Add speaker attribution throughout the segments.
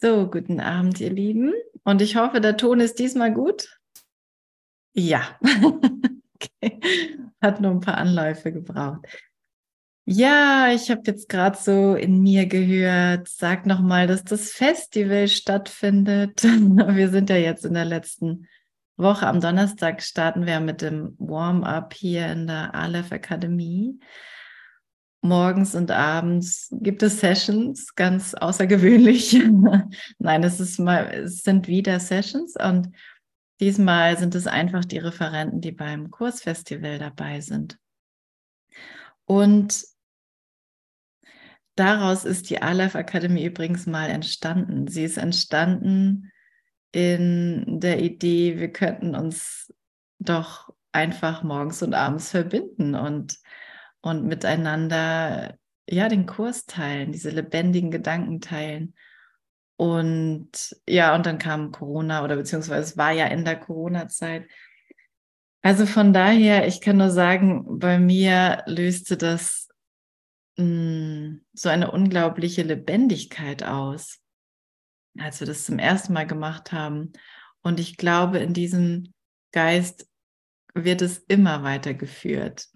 Speaker 1: So, guten Abend, ihr Lieben. Und ich hoffe, der Ton ist diesmal gut. Ja, okay. hat nur ein paar Anläufe gebraucht. Ja, ich habe jetzt gerade so in mir gehört, sag nochmal, dass das Festival stattfindet. Wir sind ja jetzt in der letzten Woche. Am Donnerstag starten wir mit dem Warm-up hier in der Aleph Akademie morgens und abends gibt es Sessions, ganz außergewöhnlich. Nein, es, ist mal, es sind wieder Sessions und diesmal sind es einfach die Referenten, die beim Kursfestival dabei sind. Und daraus ist die Aleph Akademie übrigens mal entstanden. Sie ist entstanden in der Idee, wir könnten uns doch einfach morgens und abends verbinden und und miteinander ja den Kurs teilen, diese lebendigen Gedanken teilen. Und ja, und dann kam Corona oder beziehungsweise es war ja in der Corona-Zeit. Also von daher, ich kann nur sagen, bei mir löste das mh, hm, so eine unglaubliche Lebendigkeit aus, als wir das zum ersten Mal gemacht haben. Und ich glaube, in diesem Geist wird es immer weitergeführt.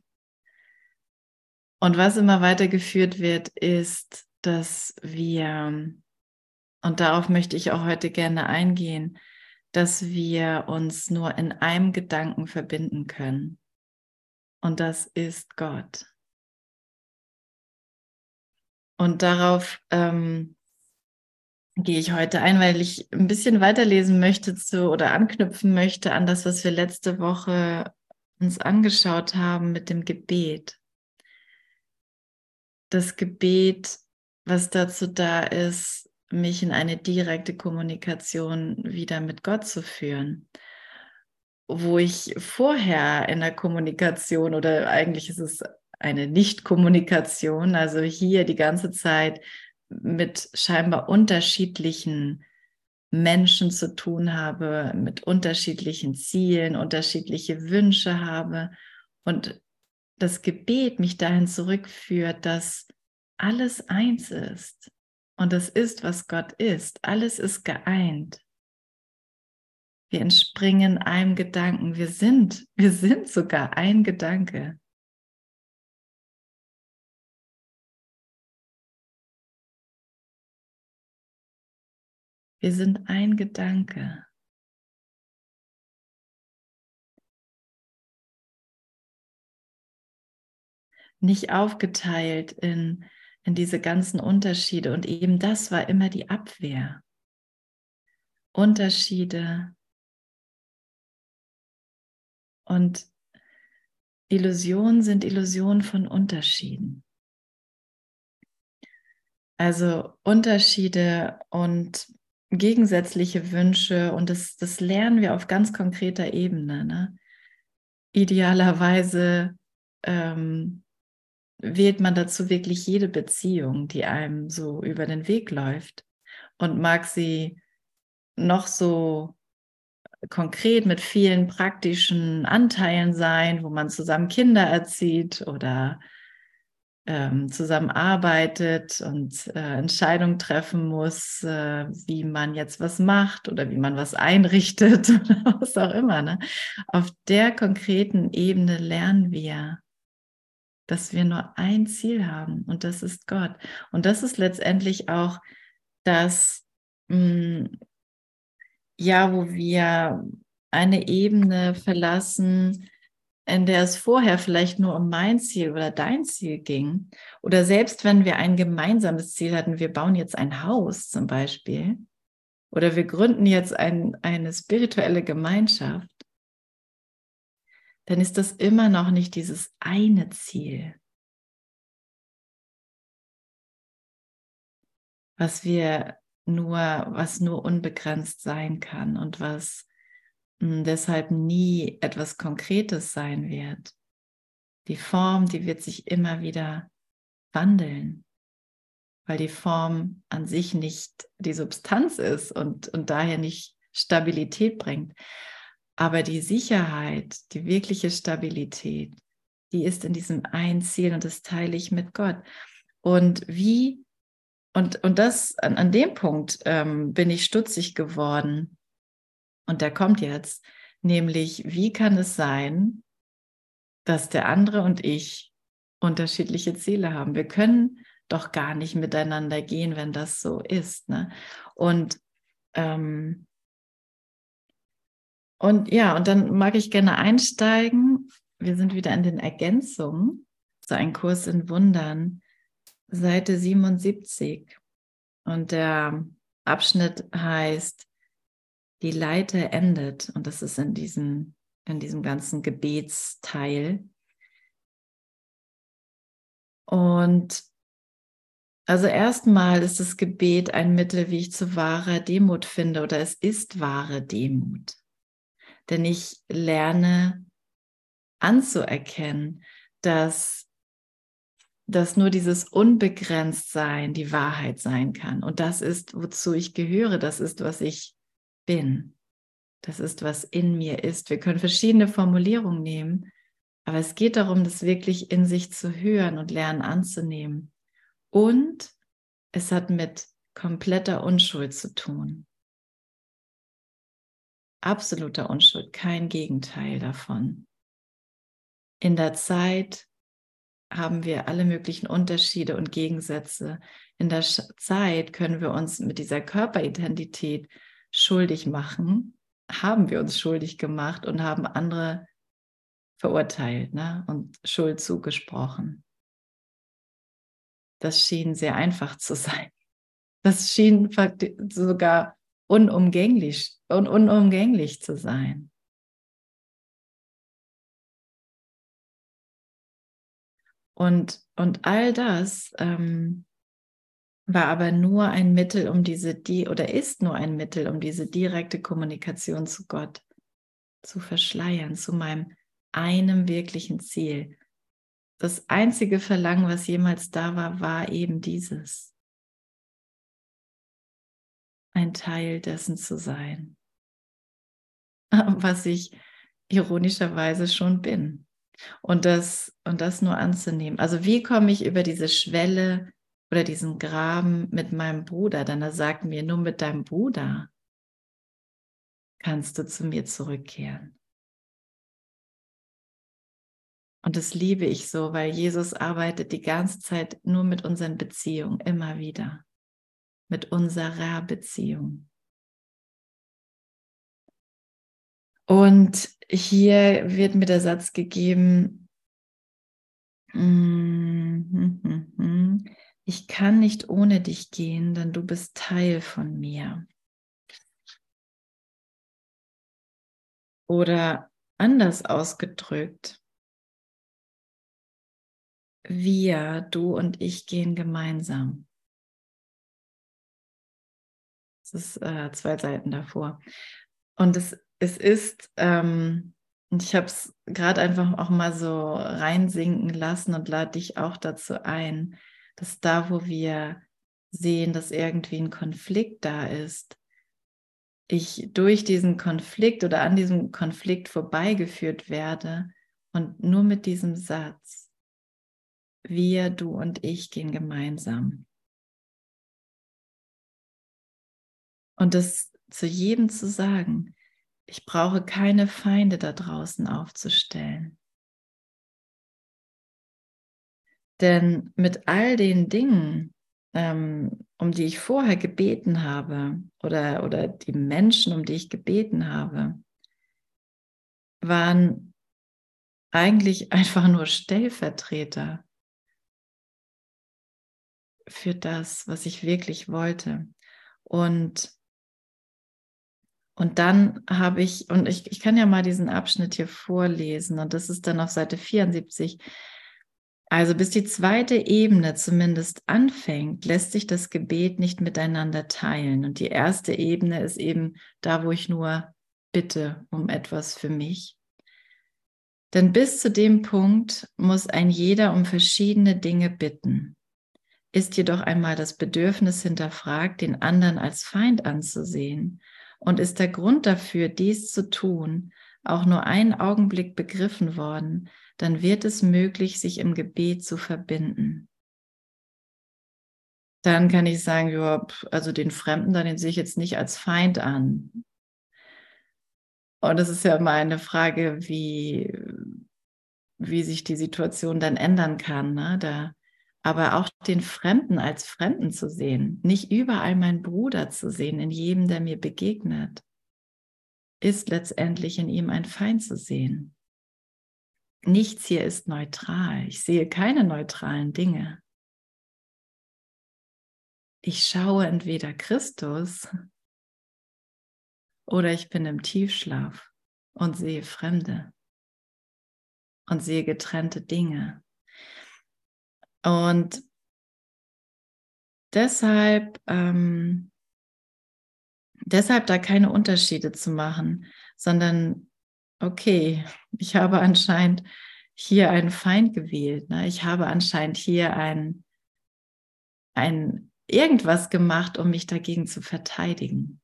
Speaker 1: Und was immer weitergeführt wird, ist, dass wir, und darauf möchte ich auch heute gerne eingehen, dass wir uns nur in einem Gedanken verbinden können. Und das ist Gott. Und darauf ähm, gehe ich heute ein, weil ich ein bisschen weiterlesen möchte zu oder anknüpfen möchte an das, was wir letzte Woche uns angeschaut haben mit dem Gebet das Gebet, was dazu da ist, mich in eine direkte Kommunikation wieder mit Gott zu führen. Wo ich vorher in der Kommunikation oder eigentlich ist es eine Nicht-Kommunikation, also hier die ganze Zeit mit scheinbar unterschiedlichen Menschen zu tun habe, mit unterschiedlichen Zielen, unterschiedliche Wünsche habe und das Gebet mich dahin zurückführt, dass alles eins ist und das ist, was Gott ist. Alles ist geeint. Wir entspringen einem Gedanken. Wir sind, wir sind sogar ein Gedanke. Wir sind ein Gedanke. Nicht aufgeteilt in, in diese ganzen Unterschiede. Und eben das war immer die Abwehr. Unterschiede und Illusionen sind Illusionen von Unterschieden. Also Unterschiede und gegensätzliche Wünsche und das, das lernen wir auf ganz konkreter Ebene. Ne? Idealerweise ähm, wählt man dazu wirklich jede Beziehung, die einem so über den Weg läuft und mag sie noch so konkret mit vielen praktischen Anteilen sein, wo man zusammen Kinder erzieht oder ähm, zusammenarbeitet und äh, Entscheidungen treffen muss, äh, wie man jetzt was macht oder wie man was einrichtet oder was auch immer. Ne? Auf der konkreten Ebene lernen wir dass wir nur ein Ziel haben und das ist Gott. Und das ist letztendlich auch das, mh, mm, ja, wo wir eine Ebene verlassen, in der es vorher vielleicht nur um mein Ziel oder dein Ziel ging. Oder selbst wenn wir ein gemeinsames Ziel hatten, wir bauen jetzt ein Haus zum Beispiel. Oder wir gründen jetzt ein, eine spirituelle Gemeinschaft dann ist das immer noch nicht dieses eine Ziel, was wir nur, was nur unbegrenzt sein kann und was hm, deshalb nie etwas Konkretes sein wird. Die Form, die wird sich immer wieder wandeln, weil die Form an sich nicht die Substanz ist und, und daher nicht Stabilität bringt. Aber die Sicherheit, die wirkliche Stabilität, die ist in diesem einen Ziel und das teile ich mit Gott. Und wie und, und das, an, an dem Punkt ähm, bin ich stutzig geworden. Und der kommt jetzt, nämlich, wie kann es sein, dass der andere und ich unterschiedliche Ziele haben? Wir können doch gar nicht miteinander gehen, wenn das so ist. Ne? Und, ähm, und ja, und dann mag ich gerne einsteigen. Wir sind wieder in den Ergänzungen, so ein Kurs in Wundern, Seite 77. Und der Abschnitt heißt, die Leiter endet. Und das ist in diesem, in diesem ganzen Gebetsteil. Und also erstmal ist das Gebet ein Mittel, wie ich zu wahrer Demut finde, oder es ist wahre Demut. Denn ich lerne anzuerkennen, dass, dass nur dieses Unbegrenztsein die Wahrheit sein kann. Und das ist, wozu ich gehöre, das ist, was ich bin. Das ist, was in mir ist. Wir können verschiedene Formulierungen nehmen, aber es geht darum, das wirklich in sich zu hören und lernen anzunehmen. Und es hat mit kompletter Unschuld zu tun. Absoluter Unschuld, kein Gegenteil davon. In der Zeit haben wir alle möglichen Unterschiede und Gegensätze. In der Zeit können wir uns mit dieser Körperidentität schuldig machen, haben wir uns schuldig gemacht und haben andere verurteilt ne? und Schuld zugesprochen. Das schien sehr einfach zu sein. Das schien sogar unumgänglich, un unumgänglich zu sein. Und, und all das ähm, war aber nur ein Mittel, um diese, die oder ist nur ein Mittel, um diese direkte Kommunikation zu Gott zu verschleiern, zu meinem einem wirklichen Ziel, das einzige Verlangen, was jemals da war, war eben dieses. Ein Teil dessen zu sein, was ich ironischerweise schon bin. Und das, und das nur anzunehmen. Also wie komme ich über diese Schwelle oder diesen Graben mit meinem Bruder? Denn er sagt mir, nur mit deinem Bruder kannst du zu mir zurückkehren. Und das liebe ich so, weil Jesus arbeitet die ganze Zeit nur mit unseren Beziehungen, immer wieder. Mit unserer Beziehung. Und hier wird mir der Satz gegeben, ich kann nicht ohne dich gehen, denn du bist Teil von mir. Oder anders ausgedrückt, wir, du und ich gehen gemeinsam. Das ist äh, zwei Seiten davor. Und es, es ist, ähm, ich habe es gerade einfach auch mal so reinsinken lassen und lade dich auch dazu ein, dass da, wo wir sehen, dass irgendwie ein Konflikt da ist, ich durch diesen Konflikt oder an diesem Konflikt vorbeigeführt werde und nur mit diesem Satz wir, du und ich gehen gemeinsam. Und das zu jedem zu sagen, ich brauche keine Feinde da draußen aufzustellen. Denn mit all den Dingen, ähm, um die ich vorher gebeten habe, oder, oder die Menschen, um die ich gebeten habe, waren eigentlich einfach nur Stellvertreter für das, was ich wirklich wollte. Und, und dann habe ich, und ich, ich kann ja mal diesen Abschnitt hier vorlesen, und das ist dann auf Seite 74. Also bis die zweite Ebene zumindest anfängt, lässt sich das Gebet nicht miteinander teilen. Und die erste Ebene ist eben da, wo ich nur bitte um etwas für mich. Denn bis zu dem Punkt muss ein jeder um verschiedene Dinge bitten. Ist jedoch einmal das Bedürfnis hinterfragt, den anderen als Feind anzusehen, und ist der Grund dafür, dies zu tun, auch nur einen Augenblick begriffen worden, dann wird es möglich, sich im Gebet zu verbinden. dann kann ich sagen, ja, also den Fremden, den sehe ich jetzt nicht als Feind an. Und es ist ja immer eine Frage, wie, wie sich die Situation dann ändern kann. Ne? Da, aber auch den Fremden als Fremden zu sehen, nicht überall meinen Bruder zu sehen, in jedem, der mir begegnet, ist letztendlich in ihm ein Feind zu sehen. Nichts hier ist neutral. Ich sehe keine neutralen Dinge. Ich schaue entweder Christus oder ich bin im Tiefschlaf und sehe Fremde und sehe getrennte Dinge. Und deshalb, ähm, deshalb da keine Unterschiede zu machen, sondern okay, ich habe anscheinend hier einen Feind gewählt. Ne? Ich habe anscheinend hier ein, ein irgendwas gemacht, um mich dagegen zu verteidigen.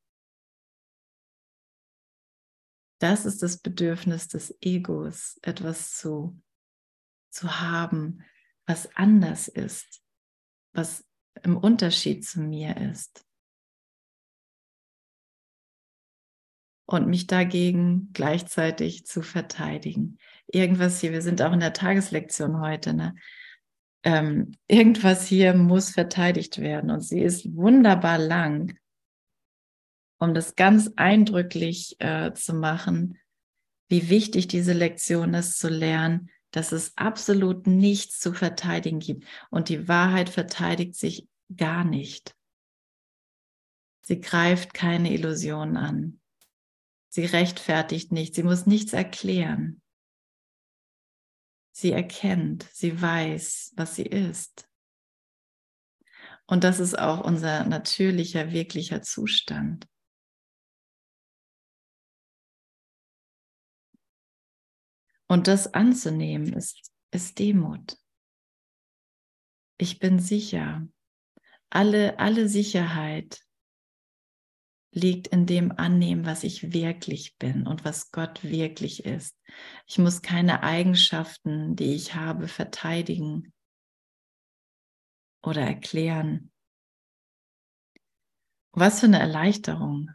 Speaker 1: Das ist das Bedürfnis des Egos, etwas zu, zu haben, was anders ist, was im Unterschied zu mir ist. Und mich dagegen gleichzeitig zu verteidigen. Irgendwas hier, wir sind auch in der Tageslektion heute, ne? Ähm, irgendwas hier muss verteidigt werden und sie ist wunderbar lang um das ganz eindrücklich äh, zu machen, wie wichtig diese Lektion ist, zu lernen, dass es absolut nichts zu verteidigen gibt. Und die Wahrheit verteidigt sich gar nicht. Sie greift keine Illusionen an. Sie rechtfertigt nicht. Sie muss nichts erklären. Sie erkennt, sie weiß, was sie ist. Und das ist auch unser natürlicher, wirklicher Zustand. Und das anzunehmen ist, ist Demut. Ich bin sicher. Alle, alle Sicherheit liegt in dem Annehmen, was ich wirklich bin und was Gott wirklich ist. Ich muss keine Eigenschaften, die ich habe, verteidigen oder erklären. Was für eine Erleichterung.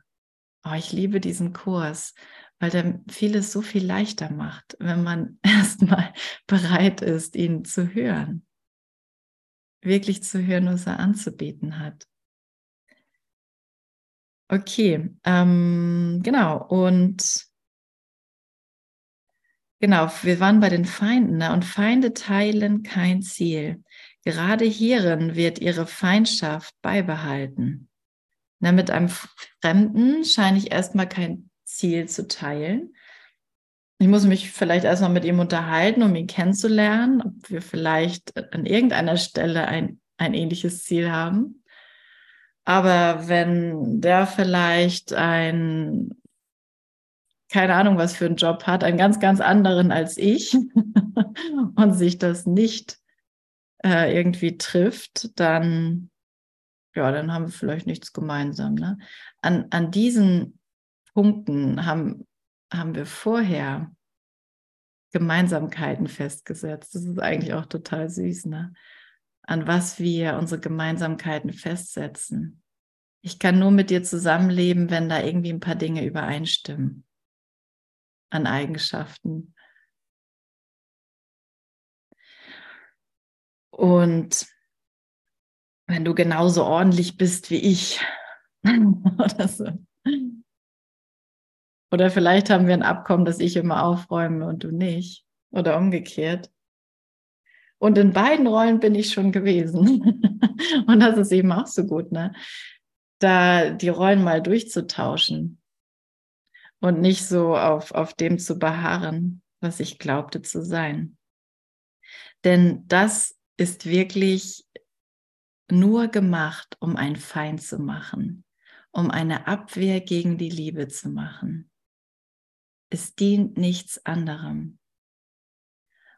Speaker 1: Oh, ich liebe diesen Kurs, weil der vieles so viel leichter macht, wenn man erstmal bereit ist, ihn zu hören. Wirklich zu hören, was er anzubieten hat. Okay, ähm, genau. Und genau, wir waren bei den Feinden ne? und Feinde teilen kein Ziel. Gerade hierin wird ihre Feindschaft beibehalten. Na, mit einem Fremden scheine ich erstmal kein Ziel zu teilen. Ich muss mich vielleicht erstmal mit ihm unterhalten, um ihn kennenzulernen, ob wir vielleicht an irgendeiner Stelle ein, ein ähnliches Ziel haben. Aber wenn der vielleicht ein, keine Ahnung, was für einen Job hat, einen ganz, ganz anderen als ich und sich das nicht äh, irgendwie trifft, dann, ja, dann haben wir vielleicht nichts gemeinsam. Ne? An, an diesen Punkten haben, haben wir vorher Gemeinsamkeiten festgesetzt. Das ist eigentlich auch total süß, ne? An was wir unsere Gemeinsamkeiten festsetzen. Ich kann nur mit dir zusammenleben, wenn da irgendwie ein paar Dinge übereinstimmen. An Eigenschaften. Und wenn du genauso ordentlich bist wie ich oder so, oder vielleicht haben wir ein Abkommen, dass ich immer aufräume und du nicht. Oder umgekehrt. Und in beiden Rollen bin ich schon gewesen. und das ist eben auch so gut, ne? Da die Rollen mal durchzutauschen und nicht so auf, auf dem zu beharren, was ich glaubte zu sein. Denn das ist wirklich nur gemacht, um ein Feind zu machen, um eine Abwehr gegen die Liebe zu machen. Es dient nichts anderem.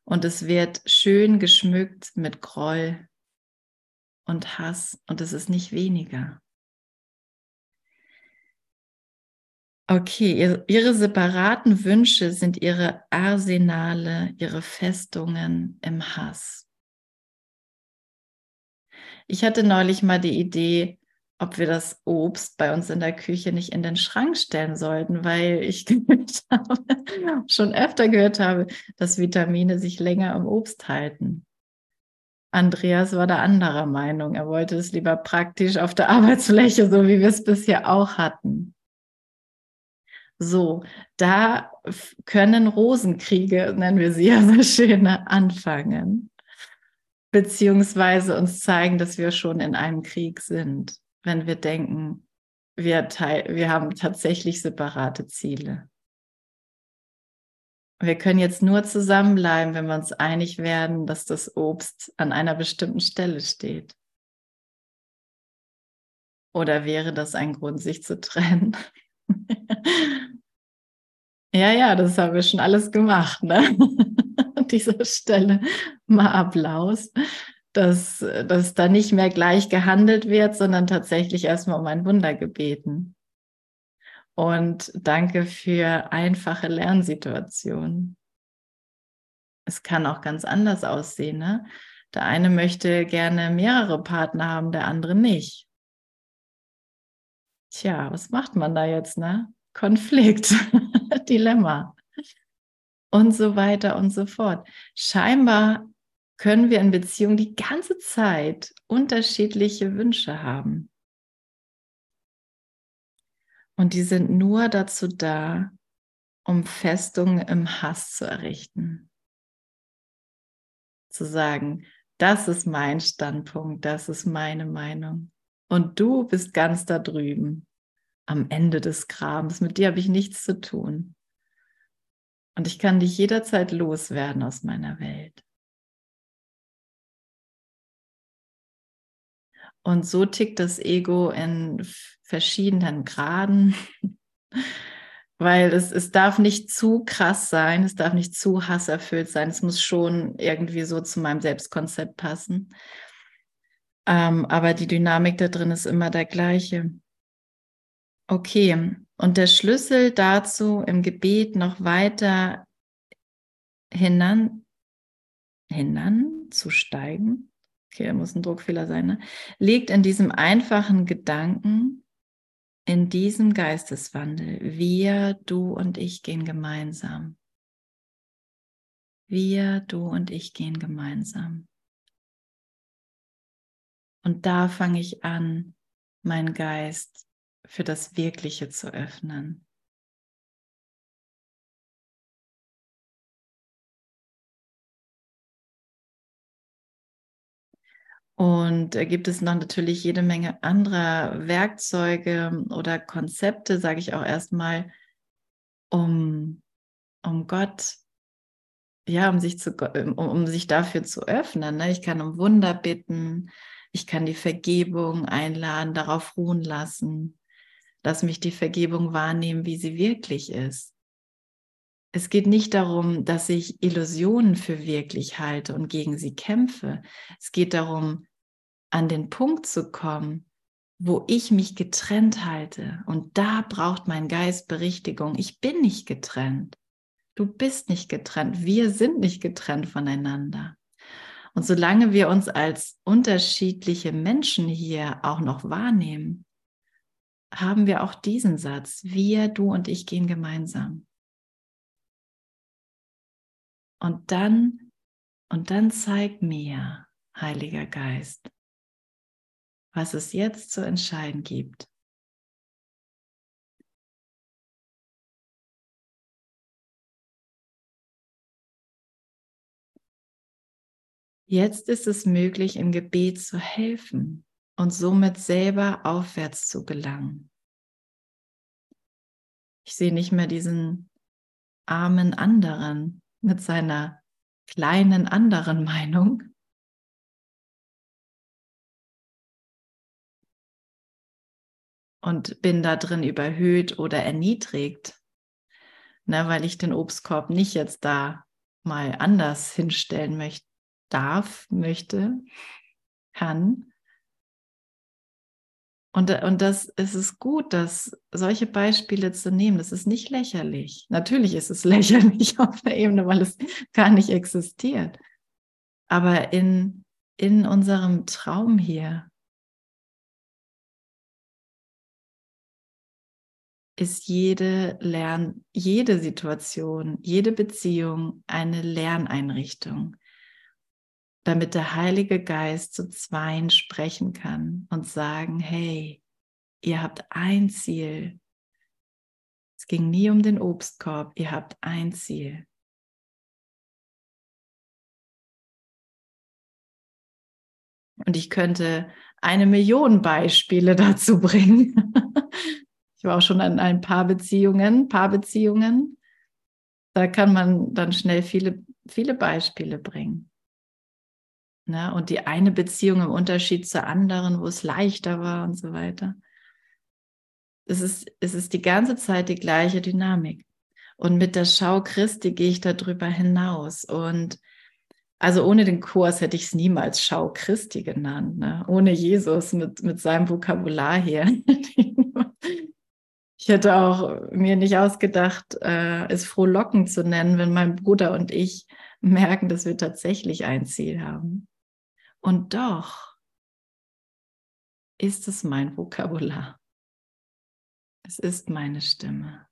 Speaker 1: Und es wird schön geschmückt mit Groll und Hass und es ist nicht weniger. Okay, ihre, separaten Wünsche sind ihre Arsenale, ihre Festungen im Hass. Ich hatte neulich mal die Idee, ob wir das Obst bei uns in der Küche nicht in den Schrank stellen sollten, weil ich habe, schon öfter gehört habe, dass Vitamine sich länger am Obst halten. Andreas war da anderer Meinung. Er wollte es lieber praktisch auf der Arbeitsfläche, so wie wir es bisher auch hatten. So, da können Rosenkriege, nennen wir sie ja so schöne, anfangen, beziehungsweise uns zeigen, dass wir schon in einem Krieg sind wenn wir denken, wir, wir haben tatsächlich separate Ziele. Wir können jetzt nur zusammenbleiben, wenn wir uns einig werden, dass das Obst an einer bestimmten Stelle steht. Oder wäre das ein Grund, sich zu trennen? ja, ja, das haben wir schon alles gemacht. Ne? An dieser Stelle mal Applaus dass, dass da nicht mehr gleich gehandelt wird, sondern tatsächlich erstmal um ein Wunder gebeten. Und danke für einfache Lernsituationen. Es kann auch ganz anders aussehen. Ne? Der eine möchte gerne mehrere Partner haben, der andere nicht. Tja, was macht man da jetzt, ne? Konflikt, Dilemma und so weiter und so fort. Scheinbar können wir in Beziehung die ganze Zeit unterschiedliche Wünsche haben. Und die sind nur dazu da, um Festungen im Hass zu errichten. Zu sagen, das ist mein Standpunkt, das ist meine Meinung. Und du bist ganz da drüben, am Ende des Grabens. Mit dir habe ich nichts zu tun. Und ich kann dich jederzeit loswerden aus meiner Welt. Und so tickt das Ego in verschiedenen Graden, weil es, es darf nicht zu krass sein, es darf nicht zu hasserfüllt sein, es muss schon irgendwie so zu meinem Selbstkonzept passen. Ähm, aber die Dynamik da drin ist immer der gleiche. Okay, und der Schlüssel dazu im Gebet noch weiter hinan, hinanzusteigen, okay, muss ein Druckfehler sein, ne? liegt in diesem einfachen Gedanken, in diesem Geisteswandel. Wir, du und ich gehen gemeinsam. Wir, du und ich gehen gemeinsam. Und da fange ich an, meinen Geist für das Wirkliche zu öffnen. Und da gibt es noch natürlich jede Menge anderer Werkzeuge oder Konzepte, sage ich auch erstmal, um, um Gott, ja, um sich, zu, um, um sich dafür zu öffnen. Ne? Ich kann um Wunder bitten, ich kann die Vergebung einladen, darauf ruhen lassen, dass mich die Vergebung wahrnehmen, wie sie wirklich ist. Es geht nicht darum, dass ich Illusionen für wirklich halte und gegen sie kämpfe. Es geht darum, an den Punkt zu kommen, wo ich mich getrennt halte. Und da braucht mein Geist Berichtigung. Ich bin nicht getrennt. Du bist nicht getrennt. Wir sind nicht getrennt voneinander. Und solange wir uns als unterschiedliche Menschen hier auch noch wahrnehmen, haben wir auch diesen Satz, wir, du und ich gehen gemeinsam. Und dann, und dann zeig mir, Heiliger Geist, was es jetzt zu entscheiden gibt. Jetzt ist es möglich, im Gebet zu helfen und somit selber aufwärts zu gelangen. Ich sehe nicht mehr diesen armen anderen mit seiner kleinen anderen Meinung, und bin da drin überhöht oder erniedrigt, ne, weil ich den Obstkorb nicht jetzt da mal anders hinstellen möchte, darf, möchte, kann. Und, und das ist es gut, dass solche Beispiele zu nehmen. Das ist nicht lächerlich. Natürlich ist es lächerlich auf der Ebene, weil es gar nicht existiert. Aber in, in unserem Traum hier ist jede Lern, jede Situation, jede Beziehung eine Lerneinrichtung, damit der Heilige Geist zu Zweien sprechen kann und sagen, hey, ihr habt ein Ziel. Es ging nie um den Obstkorb, ihr habt ein Ziel. Und ich könnte eine Million Beispiele dazu bringen. Ich war auch schon in ein paar Beziehungen, Paarbeziehungen. Da kann man dann schnell viele, viele Beispiele bringen. Ne? Und die eine Beziehung im Unterschied zur anderen, wo es leichter war und so weiter. Es ist, es ist die ganze Zeit die gleiche Dynamik. Und mit der Schau Christi gehe ich darüber hinaus. Und also ohne den Kurs hätte ich es niemals Schau Christi genannt. Ne? Ohne Jesus mit, mit seinem Vokabular hier. Ich hätte auch mir nicht ausgedacht, äh, es frohlockend zu nennen, wenn mein Bruder und ich merken, dass wir tatsächlich ein Ziel haben. Und doch ist es mein Vokabular. Es ist meine Stimme.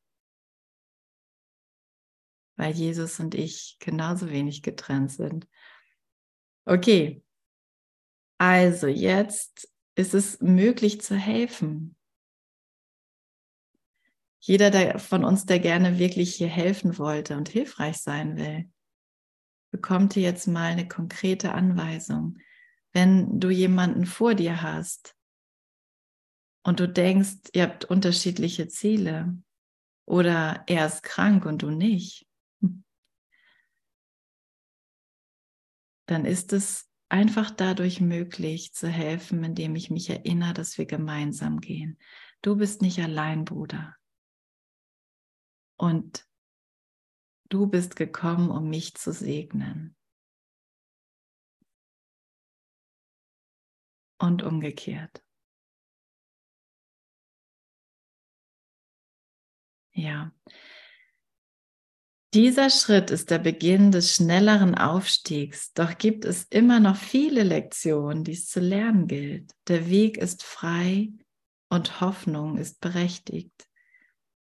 Speaker 1: Weil Jesus und ich genauso wenig getrennt sind. Okay, also jetzt ist es möglich zu helfen. Jeder der, von uns, der gerne wirklich hier helfen wollte und hilfreich sein will, bekommt hier jetzt mal eine konkrete Anweisung. Wenn du jemanden vor dir hast und du denkst, ihr habt unterschiedliche Ziele oder er ist krank und du nicht, dann ist es einfach dadurch möglich zu helfen, indem ich mich erinnere, dass wir gemeinsam gehen. Du bist nicht allein, Bruder. Und du bist gekommen, um mich zu segnen. Und umgekehrt. Ja. Dieser Schritt ist der Beginn des schnelleren Aufstiegs, doch gibt es immer noch viele Lektionen, die es zu lernen gilt. Der Weg ist frei und Hoffnung ist berechtigt.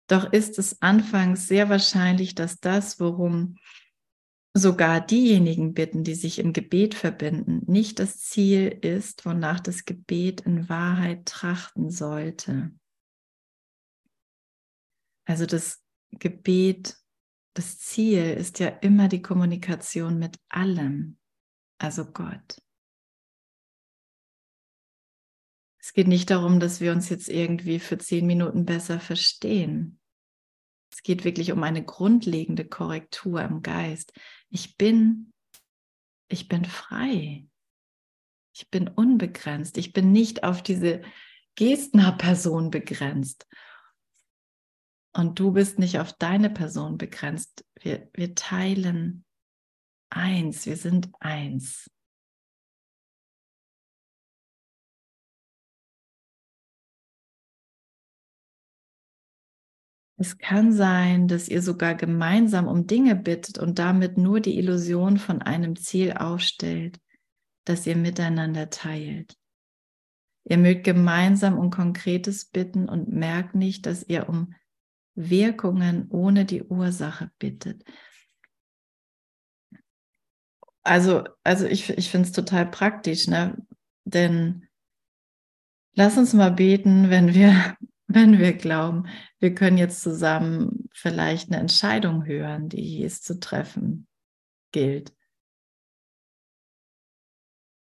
Speaker 1: Doch ist es anfangs sehr wahrscheinlich, dass das, worum sogar diejenigen bitten, die sich im Gebet verbinden, nicht das Ziel ist, wonach das Gebet in Wahrheit trachten sollte. Also das Gebet, das Ziel ist ja immer die Kommunikation mit allem, also Gott. Es geht nicht darum, dass wir uns jetzt irgendwie für zehn Minuten besser verstehen. Es geht wirklich um eine grundlegende Korrektur im Geist. Ich bin, ich bin frei. Ich bin unbegrenzt. Ich bin nicht auf diese Gestner-Person begrenzt. Und du bist nicht auf deine Person begrenzt. Wir, wir teilen eins. Wir sind eins. Es kann sein, dass ihr sogar gemeinsam um Dinge bittet und damit nur die Illusion von einem Ziel aufstellt, das ihr miteinander teilt. Ihr mögt gemeinsam um Konkretes bitten und merkt nicht, dass ihr um Wirkungen ohne die Ursache bittet. Also, also ich, ich finde es total praktisch, ne? denn lass uns mal beten, wenn wir wenn wir glauben, wir können jetzt zusammen vielleicht eine Entscheidung hören, die es zu treffen gilt.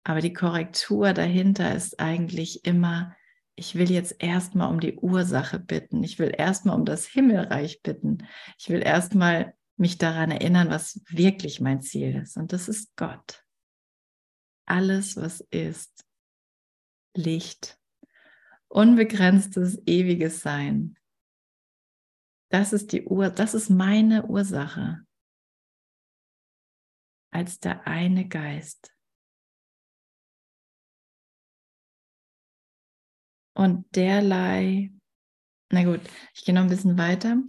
Speaker 1: Aber die Korrektur dahinter ist eigentlich immer, ich will jetzt erstmal um die Ursache bitten. Ich will erstmal um das Himmelreich bitten. Ich will erstmal mich daran erinnern, was wirklich mein Ziel ist. Und das ist Gott. Alles, was ist, Licht, unbegrenztes, ewiges Sein. Das ist die Ur, das ist meine Ursache als der eine Geist. Und derlei, na gut, ich gehe noch ein bisschen weiter.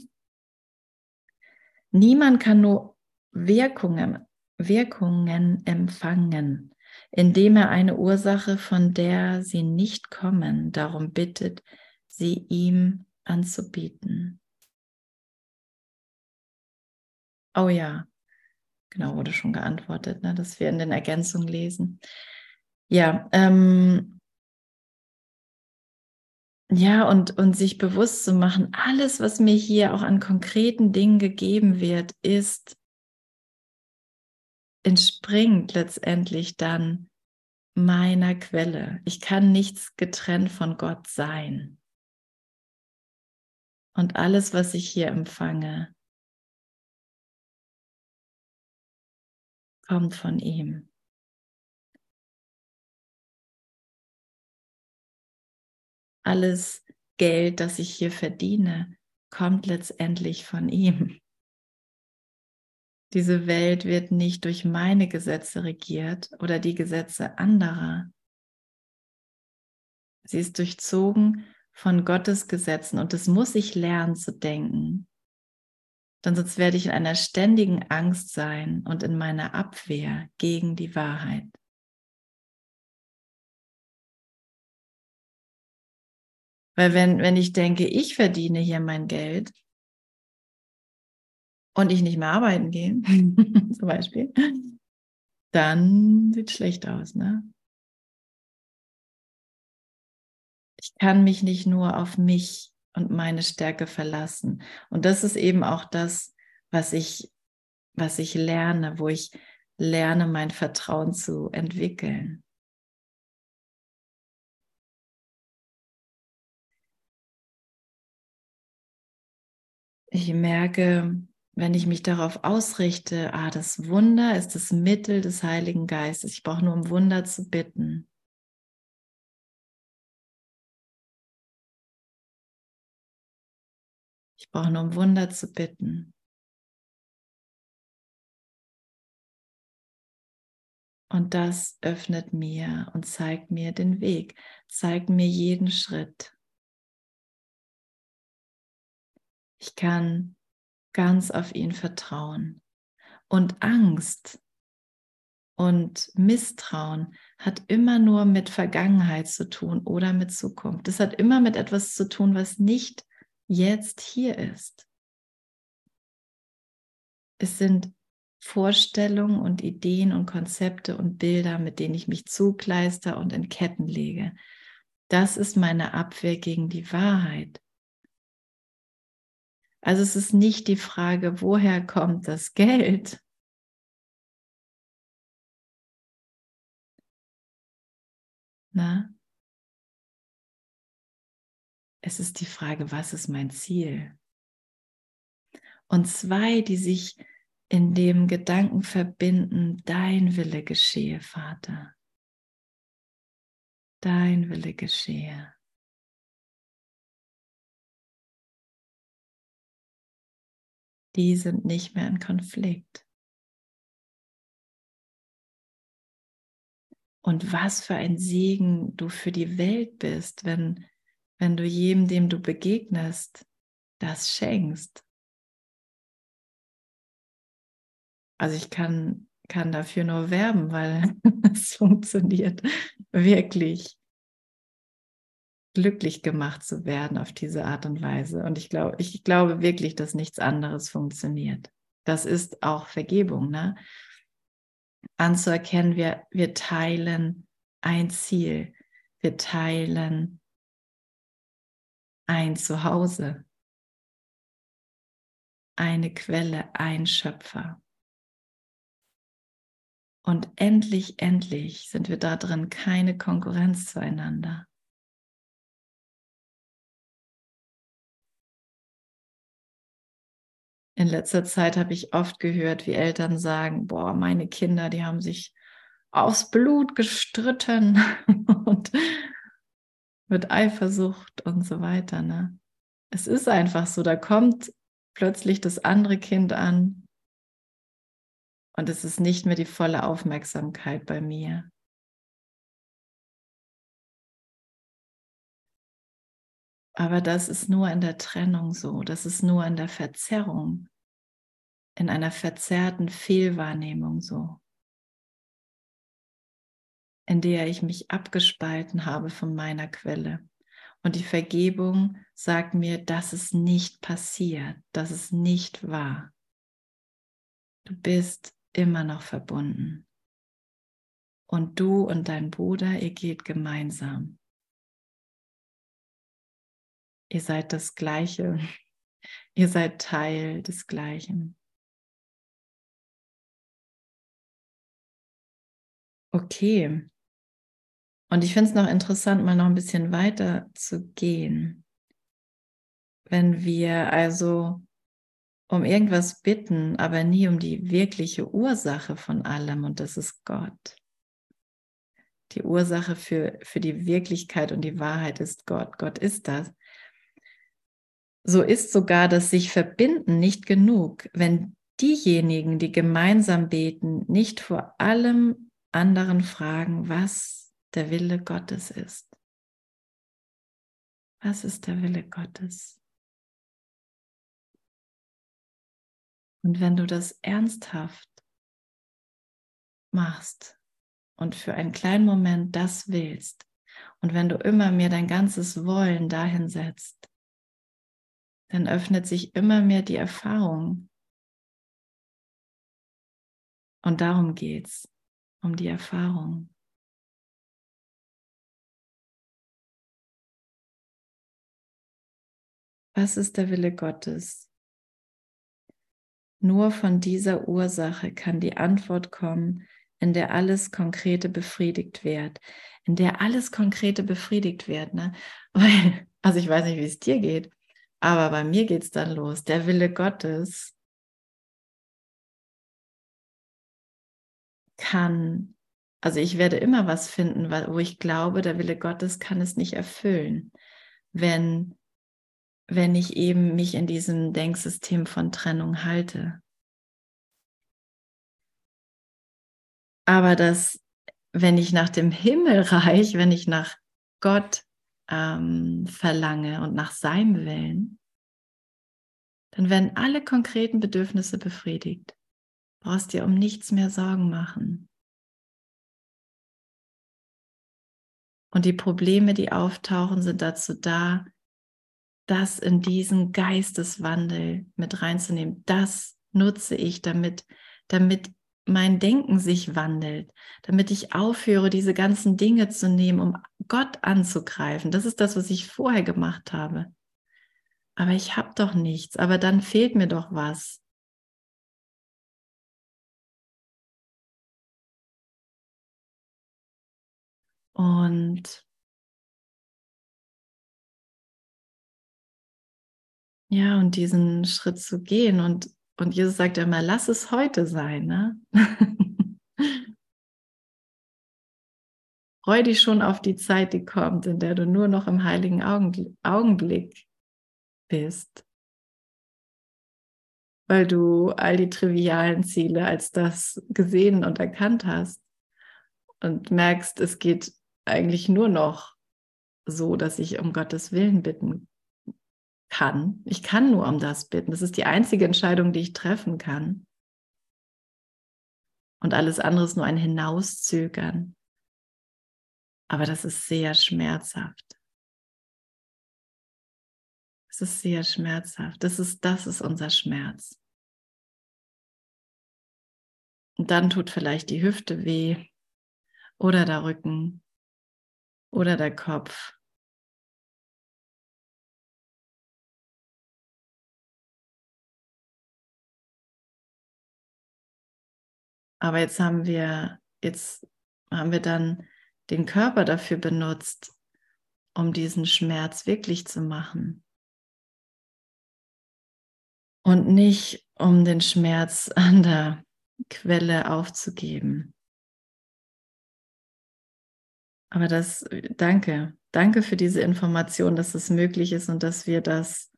Speaker 1: Niemand kann nur Wirkungen, Wirkungen empfangen. Indem er eine Ursache, von der sie nicht kommen, darum bittet, sie ihm anzubieten. Oh ja, genau, wurde schon geantwortet, ne, dass wir in den Ergänzungen lesen. Ja, ähm, ja, und, und sich bewusst zu machen, alles, was mir hier auch an konkreten Dingen gegeben wird, ist, entspringt letztendlich dann meiner Quelle. Ich kann nichts getrennt von Gott sein. Und alles, was ich hier empfange, kommt von ihm. Alles Geld, das ich hier verdiene, kommt letztendlich von ihm. Diese Welt wird nicht durch meine Gesetze regiert oder die Gesetze anderer. Sie ist durchzogen von Gottes Gesetzen und das muss ich lernen zu denken. Denn sonst werde ich in einer ständigen Angst sein und in meiner Abwehr gegen die Wahrheit. Weil wenn, wenn ich denke, ich verdiene hier mein Geld und ich nicht mehr arbeiten gehe, zum Beispiel, dann sieht es schlecht aus, ne? Ich kann mich nicht nur auf mich und meine Stärke verlassen. Und das ist eben auch das, was ich, was ich lerne, wo ich lerne, mein Vertrauen zu entwickeln. Ich merke, wenn ich mich darauf ausrichte, ah, das Wunder ist das Mittel des Heiligen Geistes. Ich brauche nur um Wunder zu bitten. Ich brauche nur um Wunder zu bitten. Und das öffnet mir und zeigt mir den Weg, zeigt mir jeden Schritt. Ich kann ganz auf ihn vertrauen. Und Angst und Misstrauen hat immer nur mit Vergangenheit zu tun oder mit Zukunft. Es hat immer mit etwas zu tun, was nicht jetzt hier ist. Es sind Vorstellungen und Ideen und Konzepte und Bilder, mit denen ich mich zugleister und in Ketten lege. Das ist meine Abwehr gegen die Wahrheit. Also es ist nicht die Frage, woher kommt das Geld? Na? Es ist die Frage, was ist mein Ziel? Und zwei, die sich in dem Gedanken verbinden, dein Wille geschehe, Vater. Dein Wille geschehe. Die sind nicht mehr in Konflikt. Und was für ein Segen du für die Welt bist, wenn wenn du jedem, dem du begegnest, das schenkst. Also ich kann, kann dafür nur werben, weil es funktioniert wirklich glücklich gemacht zu werden auf diese Art und Weise. Und ich glaube, ich glaube wirklich, dass nichts anderes funktioniert. Das ist auch Vergebung, ne? Anzuerkennen, wir, wir teilen ein Ziel. Wir teilen ein Zuhause, eine Quelle, ein Schöpfer. Und endlich, endlich sind wir da drin keine Konkurrenz zueinander. In letzter Zeit habe ich oft gehört, wie Eltern sagen, boah, meine Kinder, die haben sich aufs Blut gestritten und mit Eifersucht und so weiter. Ne? Es ist einfach so, da kommt plötzlich das andere Kind an und es ist nicht mehr die volle Aufmerksamkeit bei mir. Aber das ist nur in der Trennung so, das ist nur in der Verzerrung, in einer verzerrten Fehlwahrnehmung so. in der ich mich abgespalten habe von meiner Quelle. Und die Vergebung sagt mir, dass es nicht passiert, dass es nicht wahr. Du bist immer noch verbunden. Und du und dein Bruder, ihr geht gemeinsam. Ihr seid das Gleiche. Ihr seid Teil des Gleichen. Okay. Und ich finde es noch interessant, mal noch ein bisschen weiter zu gehen. Wenn wir also um irgendwas bitten, aber nie um die wirkliche Ursache von allem, und das ist Gott. Die Ursache für, für die Wirklichkeit und die Wahrheit ist Gott. Gott ist das. So ist sogar das sich verbinden nicht genug, wenn diejenigen, die gemeinsam beten, nicht vor allem anderen fragen, was der Wille Gottes ist. Was ist der Wille Gottes? Und wenn du das ernsthaft machst und für einen kleinen Moment das willst, und wenn du immer mehr dein ganzes Wollen dahin setzt, dann öffnet sich immer mehr die Erfahrung. Und darum geht's, um die Erfahrung. Was ist der Wille Gottes? Nur von dieser Ursache kann die Antwort kommen, in der alles Konkrete befriedigt wird. In der alles Konkrete befriedigt wird. Ne? Weil, also ich weiß nicht, wie es dir geht, aber bei mir geht es dann los. Der Wille Gottes kann, also ich werde immer was finden, wo ich glaube, der Wille Gottes kann es nicht erfüllen, wenn wenn ich eben mich in diesem Denksystem von Trennung halte. Aber dass, wenn ich nach dem Himmelreich, wenn ich nach Gott ähm, verlange und nach seinem Willen, dann werden alle konkreten Bedürfnisse befriedigt. Brauchst dir um nichts mehr Sorgen machen. Und die Probleme, die auftauchen, sind dazu da, das in diesen Geisteswandel mit reinzunehmen. Das nutze ich, damit, damit mein Denken sich wandelt, damit ich aufhöre, diese ganzen Dinge zu nehmen, um Gott anzugreifen. Das ist das, was ich vorher gemacht habe. Aber ich habe doch nichts, aber dann fehlt mir doch was. Und ja, und diesen Schritt zu gehen und und Jesus sagt immer, lass es heute sein. Ne? Freu dich schon auf die Zeit, die kommt, in der du nur noch im heiligen Augenblick bist, weil du all die trivialen Ziele als das gesehen und erkannt hast und merkst, es geht eigentlich nur noch so, dass ich um Gottes Willen bitten kann. Ich kann nur um das bitten. Das ist die einzige Entscheidung, die ich treffen kann. Und alles andere ist nur ein Hinauszögern. Aber das ist sehr schmerzhaft. Es ist sehr schmerzhaft. Das ist, das ist unser Schmerz. Und dann tut vielleicht die Hüfte weh oder der Rücken oder der Kopf Aber jetzt haben wir, jetzt haben wir dann den Körper dafür benutzt, um diesen Schmerz wirklich zu machen. Und nicht um den Schmerz an der Quelle aufzugeben. Aber das, danke, danke für diese Information, dass es möglich ist und dass wir das,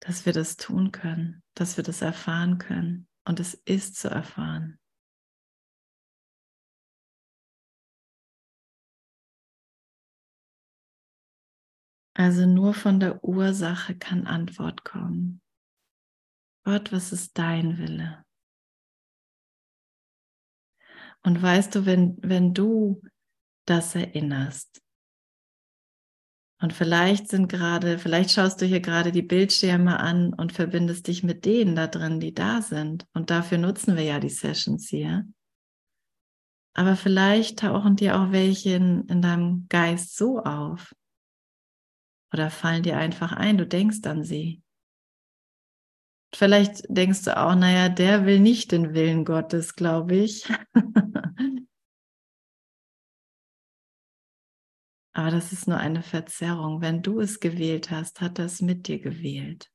Speaker 1: dass wir das tun können, dass wir das erfahren können und es ist zu erfahren. Also nur von der Ursache kann Antwort kommen. Gott, was ist dein Wille? Und weißt du, wenn, wenn du das erinnerst, und vielleicht sind gerade, vielleicht schaust du hier gerade die Bildschirme an und verbindest dich mit denen da drin, die da sind. Und dafür nutzen wir ja die Sessions hier. Aber vielleicht tauchen dir auch welche in, in deinem Geist so auf. Oder fallen dir einfach ein, du denkst an sie. Vielleicht denkst du auch, naja, der will nicht den Willen Gottes, glaube ich. Aber das ist nur eine Verzerrung. Wenn du es gewählt hast, hat das mit dir gewählt.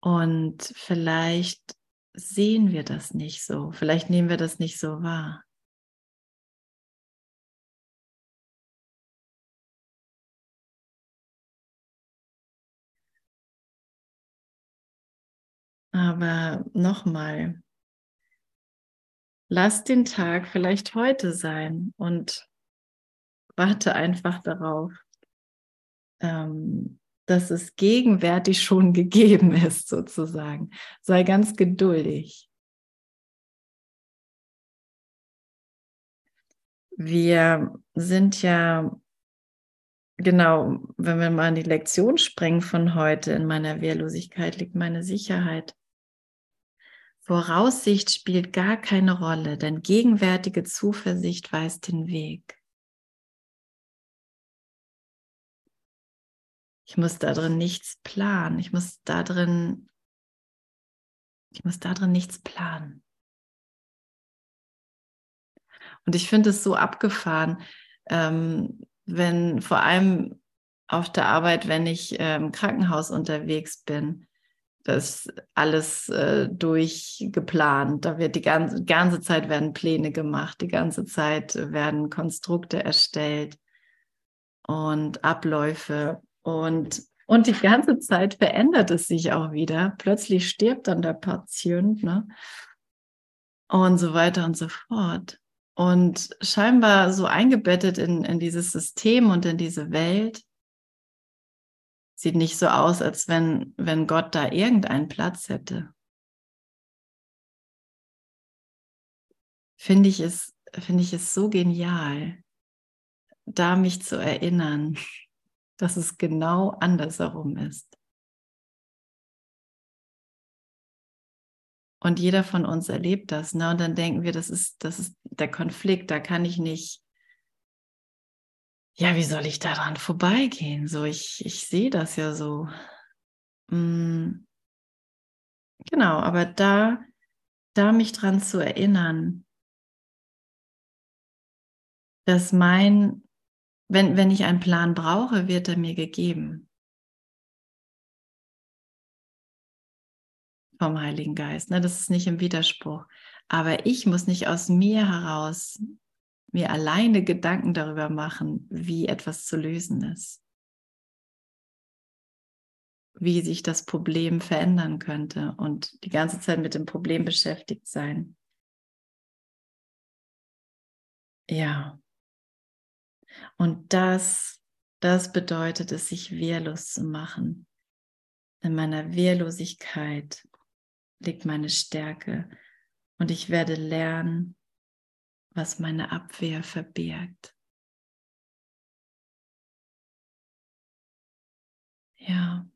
Speaker 1: Und vielleicht sehen wir das nicht so, vielleicht nehmen wir das nicht so wahr. Aber nochmal, lass den Tag vielleicht heute sein und warte einfach darauf, ähm, dass es gegenwärtig schon gegeben ist, sozusagen. Sei ganz geduldig. Wir sind ja, genau, wenn wir mal in die Lektion springen von heute, in meiner Wehrlosigkeit liegt meine Sicherheit. Voraussicht spielt gar keine Rolle, denn gegenwärtige Zuversicht weist den Weg. Ich muss da drin nichts planen. Ich muss da drin, ich muss da drin nichts planen. Und ich finde es so abgefahren, ähm, wenn vor allem auf der Arbeit, wenn ich äh, im Krankenhaus unterwegs bin, das alles äh, durchgeplant. Da wird die ganze, ganze Zeit werden Pläne gemacht, die ganze Zeit werden Konstrukte erstellt und Abläufe und und die ganze Zeit verändert es sich auch wieder. Plötzlich stirbt dann der Patient, ne? Und so weiter und so fort. Und scheinbar so eingebettet in, in dieses System und in diese Welt, Sieht nicht so aus, als wenn, wenn Gott da irgendeinen Platz hätte. Finde ich es, finde ich es so genial, da mich zu erinnern, dass es genau andersherum ist. Und jeder von uns erlebt das, ne? Und dann denken wir, das ist, das ist der Konflikt, da kann ich nicht ja, wie soll ich daran vorbeigehen? So, ich, ich sehe das ja so. Mm. Genau, aber da, da mich dran zu erinnern, dass mein, wenn, wenn ich einen Plan brauche, wird er mir gegeben. Vom Heiligen Geist. Ne? Das ist nicht im Widerspruch. Aber ich muss nicht aus mir heraus mir alleine Gedanken darüber machen, wie etwas zu lösen ist, wie sich das Problem verändern könnte und die ganze Zeit mit dem Problem beschäftigt sein. Ja. Und das, das bedeutet es, sich wehrlos zu machen. In meiner Wehrlosigkeit liegt meine Stärke und ich werde lernen, was meine Abwehr verbirgt. Ja.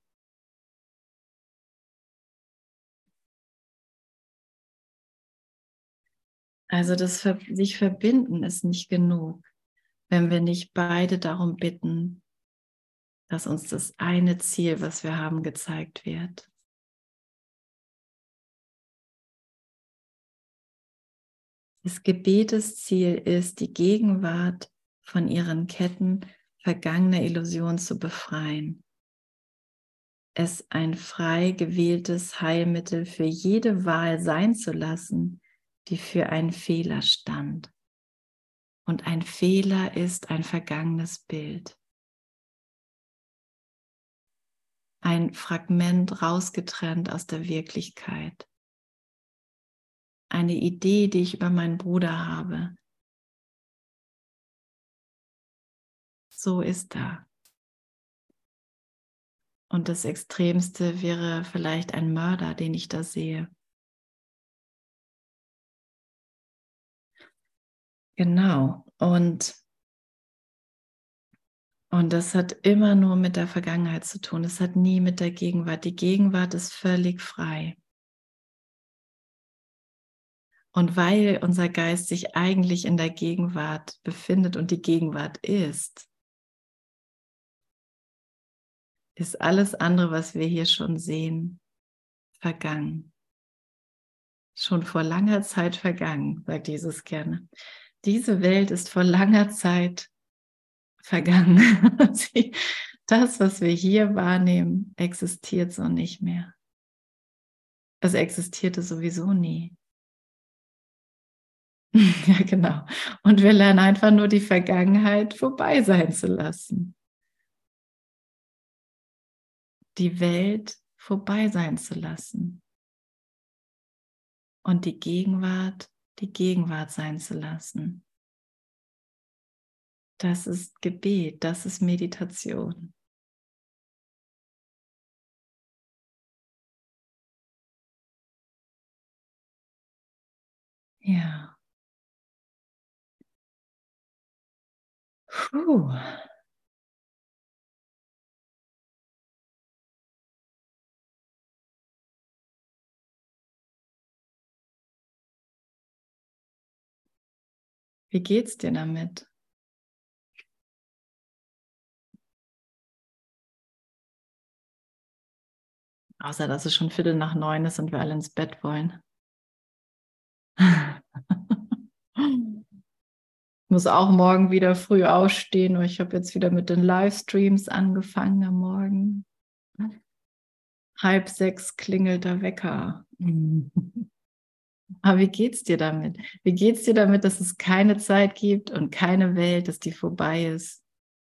Speaker 1: Also das sich verbinden ist nicht genug, wenn wir nicht beide darum bitten, dass uns das eine Ziel, was wir haben, gezeigt wird. Das Gebetesziel ist, die Gegenwart von ihren Ketten vergangener Illusion zu befreien. Es ein frei gewähltes Heilmittel für jede Wahl sein zu lassen, die für einen Fehler stand. Und ein Fehler ist ein vergangenes Bild. Ein Fragment rausgetrennt aus der Wirklichkeit eine Idee, die ich über meinen Bruder habe. So ist da. Und das Extremste wäre vielleicht ein Mörder, den ich da sehe. Genau. Und, und das hat immer nur mit der Vergangenheit zu tun. Es hat nie mit der Gegenwart. Die Gegenwart ist völlig frei. Und weil unser Geist sich eigentlich in der Gegenwart befindet und die Gegenwart ist, ist alles andere, was wir hier schon sehen, vergangen. Schon vor langer Zeit vergangen, sagt Jesus gerne. Diese Welt ist vor langer Zeit vergangen. das, was wir hier wahrnehmen, existiert so nicht mehr. Es existierte sowieso nie. Ja, genau. Und wir lernen einfach nur die Vergangenheit vorbei sein zu lassen. Die Welt vorbei sein zu lassen. Und die Gegenwart, die Gegenwart sein zu lassen. Das ist Gebet, das ist Meditation. Ja. Puh. Wie geht's dir damit? Außer dass es schon Viertel nach neun ist und wir alle ins Bett wollen. Ich muss auch morgen wieder früh aufstehen. Ich habe jetzt wieder mit den Livestreams angefangen am Morgen. Halb sechs klingelt der Wecker. Aber wie geht's dir damit? Wie geht's dir damit, dass es keine Zeit gibt und keine Welt, dass die vorbei ist?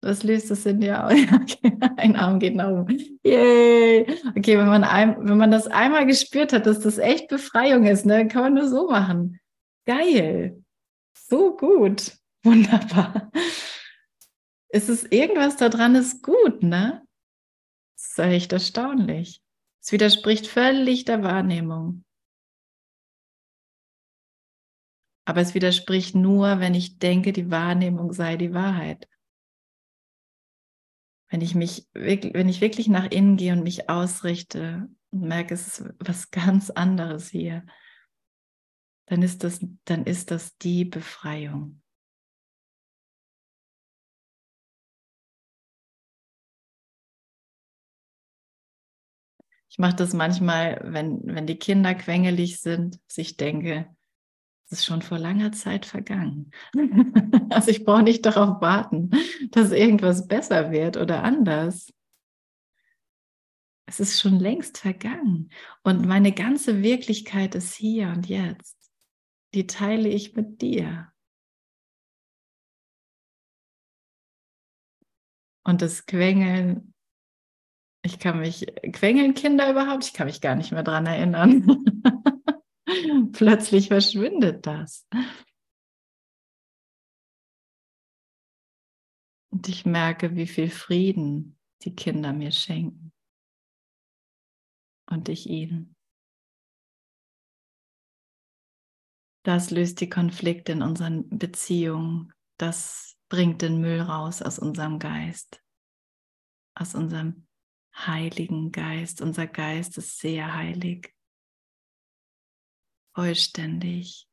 Speaker 1: Was löst es in dir aus? Okay, ein Arm geht nach oben. Yay! Okay, wenn man, ein, wenn man das einmal gespürt hat, dass das echt Befreiung ist, ne, kann man nur so machen. Geil. So gut. Wunderbar. Ist es irgendwas daran ist gut, ne? Das ist echt erstaunlich. Es widerspricht völlig der Wahrnehmung. Aber es widerspricht nur, wenn ich denke, die Wahrnehmung sei die Wahrheit. Wenn ich mich wirklich, wenn ich wirklich nach innen gehe und mich ausrichte und merke, es ist was ganz anderes hier, dann ist das, dann ist das die Befreiung. Ich mache das manchmal, wenn, wenn die Kinder quengelig sind, dass ich denke, es ist schon vor langer Zeit vergangen. also ich brauche nicht darauf warten, dass irgendwas besser wird oder anders. Es ist schon längst vergangen. Und meine ganze Wirklichkeit ist hier und jetzt. Die teile ich mit dir. Und das Quengeln ich kann mich, quengeln Kinder überhaupt? Ich kann mich gar nicht mehr dran erinnern. Plötzlich verschwindet das. Und ich merke, wie viel Frieden die Kinder mir schenken. Und ich ihnen. Das löst die Konflikte in unseren Beziehungen. Das bringt den Müll raus aus unserem Geist, aus unserem Heiligen Geist. Unser Geist ist sehr heilig, vollständig,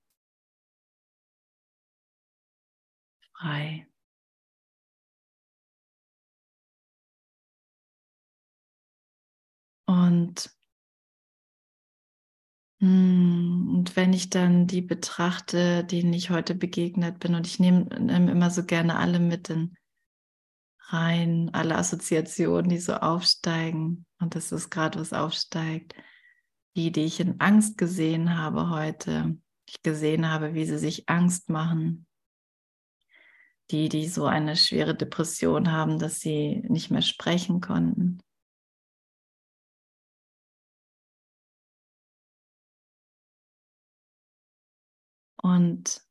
Speaker 1: frei. Und, hm, und wenn ich dann die betrachte, denen ich heute begegnet bin, und ich nehme, nehme immer so gerne alle mit in rein, alle Assoziationen, die so aufsteigen. Und das ist gerade, was aufsteigt. Die, die ich in Angst gesehen habe heute. Ich gesehen habe, wie sie sich Angst machen. Die, die so eine schwere Depression haben, dass sie nicht mehr sprechen konnten. Und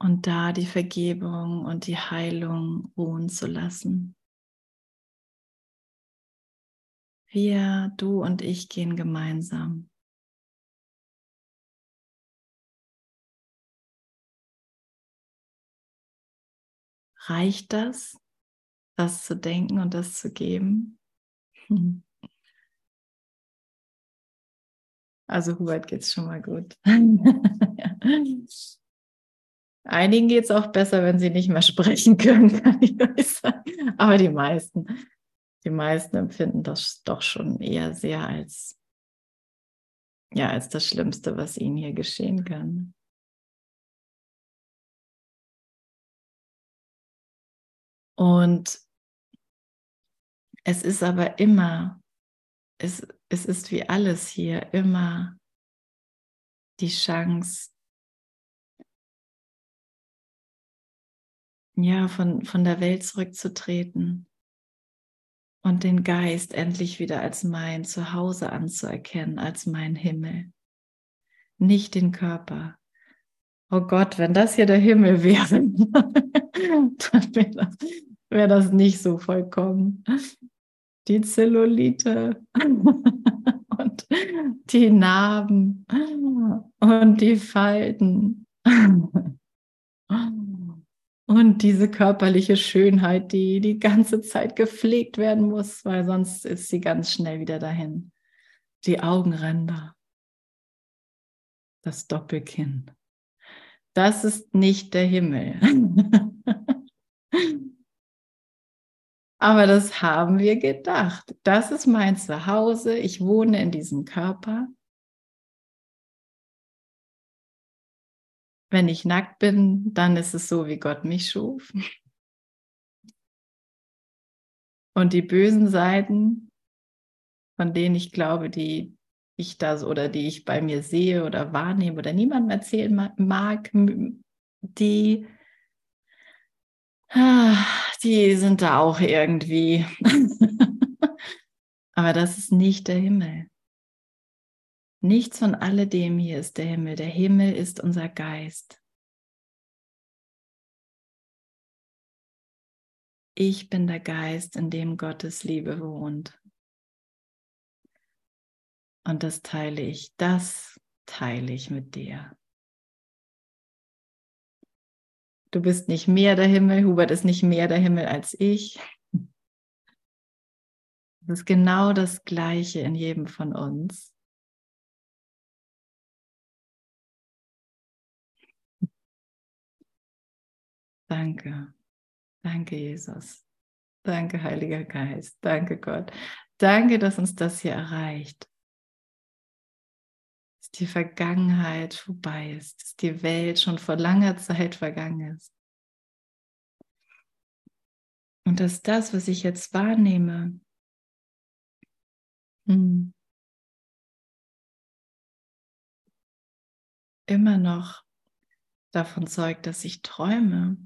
Speaker 1: und da die Vergebung und die Heilung ruhen zu lassen. Wir, du und ich gehen gemeinsam. Reicht das, das zu denken und das zu geben? Also Hubert geht es schon mal gut. Einigen geht es auch besser, wenn sie nicht mehr sprechen können, kann ich euch sagen. Aber die meisten, die meisten empfinden das doch schon eher sehr als, ja, als das Schlimmste, was ihnen hier geschehen kann. Und es ist aber immer, es, es ist wie alles hier, immer die Chance, ja, von, von der Welt zurückzutreten und den Geist endlich wieder als mein Zuhause anzuerkennen, als mein Himmel, nicht den Körper. Oh Gott, wenn das hier der Himmel wäre, dann wäre das, wär das nicht so vollkommen. Die Zellulite und die Narben und die Falten und diese körperliche Schönheit, die die ganze Zeit gepflegt werden muss, weil sonst ist sie ganz schnell wieder dahin. Die Augenränder, das Doppelkinn. Das ist nicht der Himmel. Aber das haben wir gedacht. Das ist mein Zuhause. Ich wohne in diesem Körper. Wenn ich nackt bin, dann ist es so, wie Gott mich schuf. Und die bösen Seiten, von denen ich glaube, die ich da oder die ich bei mir sehe oder wahrnehme oder niemandem erzählen mag, die, ah, die sind da auch irgendwie. Aber das ist nicht der Himmel. Nichts von alledem hier ist der Himmel. Der Himmel ist unser Geist. Ich bin der Geist, in dem Gottes Liebe wohnt. Und das teile ich, das teile ich mit dir. Du bist nicht mehr der Himmel, Hubert ist nicht mehr der Himmel als ich. Es ist genau das Gleiche in jedem von uns. Danke. Danke, Jesus. Danke, Heiliger Geist. Danke, Gott. Danke, dass uns das hier erreicht. Dass die Vergangenheit vorbei ist, dass die Welt schon vor langer Zeit vergangen ist. Und dass das, was ich jetzt wahrnehme, hm, immer noch davon zeugt, dass ich träume,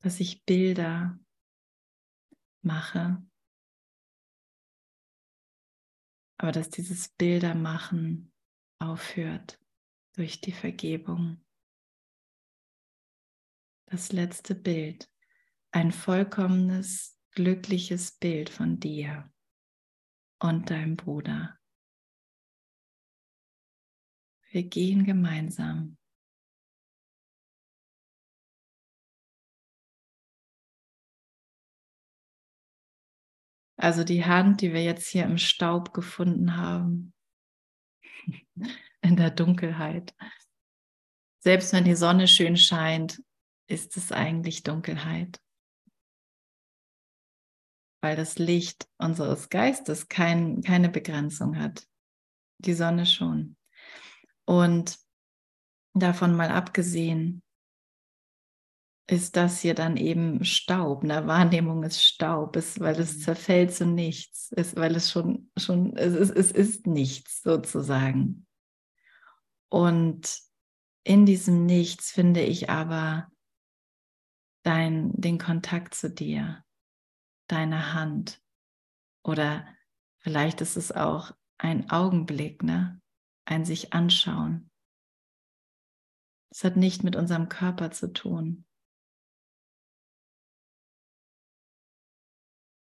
Speaker 1: dass ich Bilder mache, aber dass dieses Bildermachen aufhört durch die Vergebung. Das letzte Bild, ein vollkommenes, glückliches Bild von dir und deinem Bruder. Wir gehen gemeinsam Also die Hand, die wir jetzt hier im Staub gefunden haben, in der Dunkelheit. Selbst wenn die Sonne schön scheint, ist es eigentlich Dunkelheit. Weil das Licht unseres Geistes kein, keine Begrenzung hat. Die Sonne schon. Und davon mal abgesehen, ist das hier dann eben Staub. Eine Wahrnehmung ist Staub, ist, weil es mhm. zerfällt zu nichts, ist, weil es schon, schon es, ist, es ist nichts sozusagen. Und in diesem Nichts finde ich aber dein, den Kontakt zu dir, deine Hand. Oder vielleicht ist es auch ein Augenblick, ne? ein sich anschauen. Es hat nicht mit unserem Körper zu tun.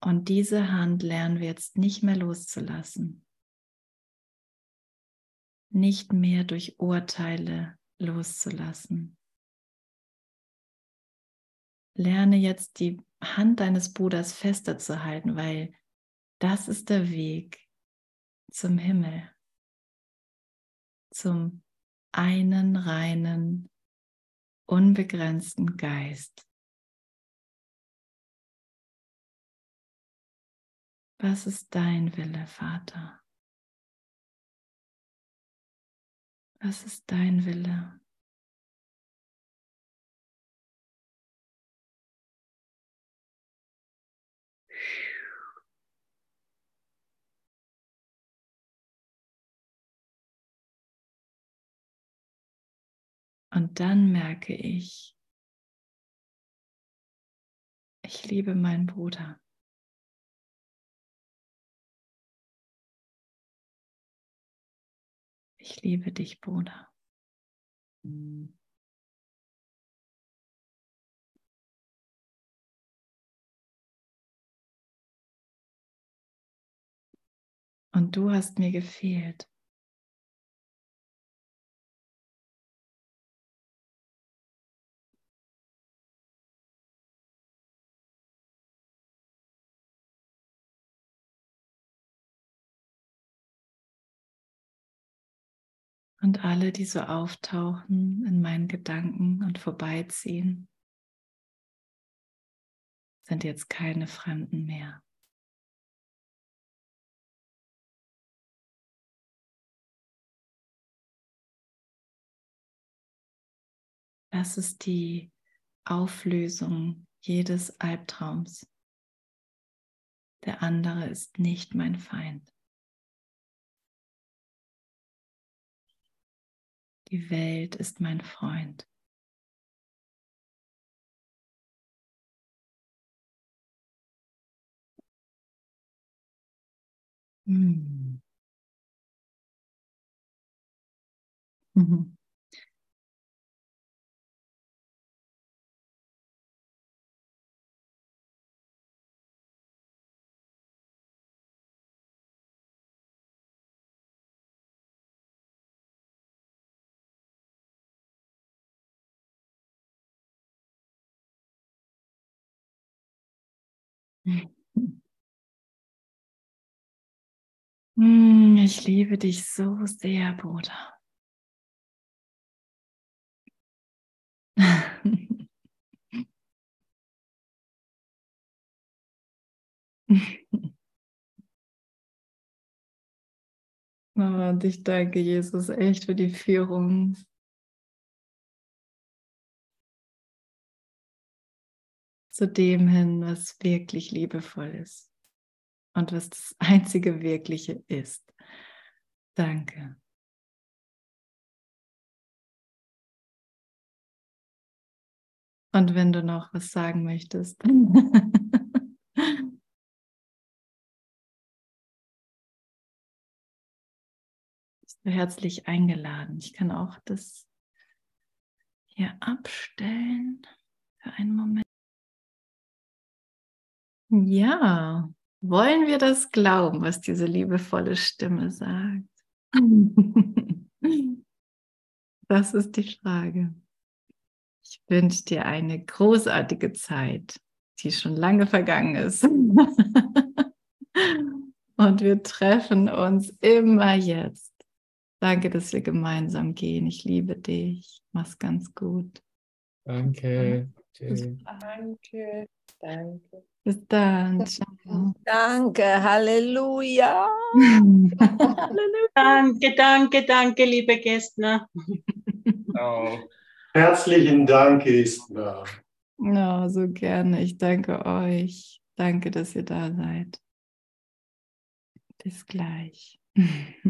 Speaker 1: Und diese Hand lernen wir jetzt nicht mehr loszulassen. Nicht mehr durch Urteile loszulassen. Lerne jetzt die Hand deines Bruders fester zu halten, weil das ist der Weg zum Himmel, zum einen reinen, unbegrenzten Geist. Was ist dein Wille, Vater? Was ist dein Wille? Und dann merke ich, ich liebe meinen Bruder. Ich liebe dich, Bruder. Und du hast mir gefehlt. Und alle, die so auftauchen in meinen Gedanken und vorbeiziehen, sind jetzt keine Fremden mehr. Das ist die Auflösung jedes Albtraums. Der andere ist nicht mein Feind. Die Welt ist mein Freund. Hm. Mhm. Ich liebe dich so sehr, Bruder. und ich danke Jesus echt für die Führung. Zu dem hin, was wirklich liebevoll ist und was das einzige Wirkliche ist. Danke. Und wenn du noch was sagen möchtest. herzlich eingeladen. Ich kann auch das hier abstellen für einen Moment. Ja, wollen wir das glauben, was diese liebevolle Stimme sagt? Das ist die Frage. Ich wünsche dir eine großartige Zeit, die schon lange vergangen ist. Und wir treffen uns immer jetzt. Danke, dass wir gemeinsam gehen. Ich liebe dich. Mach's ganz gut.
Speaker 2: Danke.
Speaker 3: Danke. Danke.
Speaker 1: Bis dann. Ciao.
Speaker 3: Danke, Halleluja.
Speaker 4: Danke, danke, danke, liebe Gästner.
Speaker 2: Oh.
Speaker 5: Herzlichen Dank, Esther.
Speaker 1: Ja, so gerne. Ich danke euch. Danke, dass ihr da seid. Bis gleich.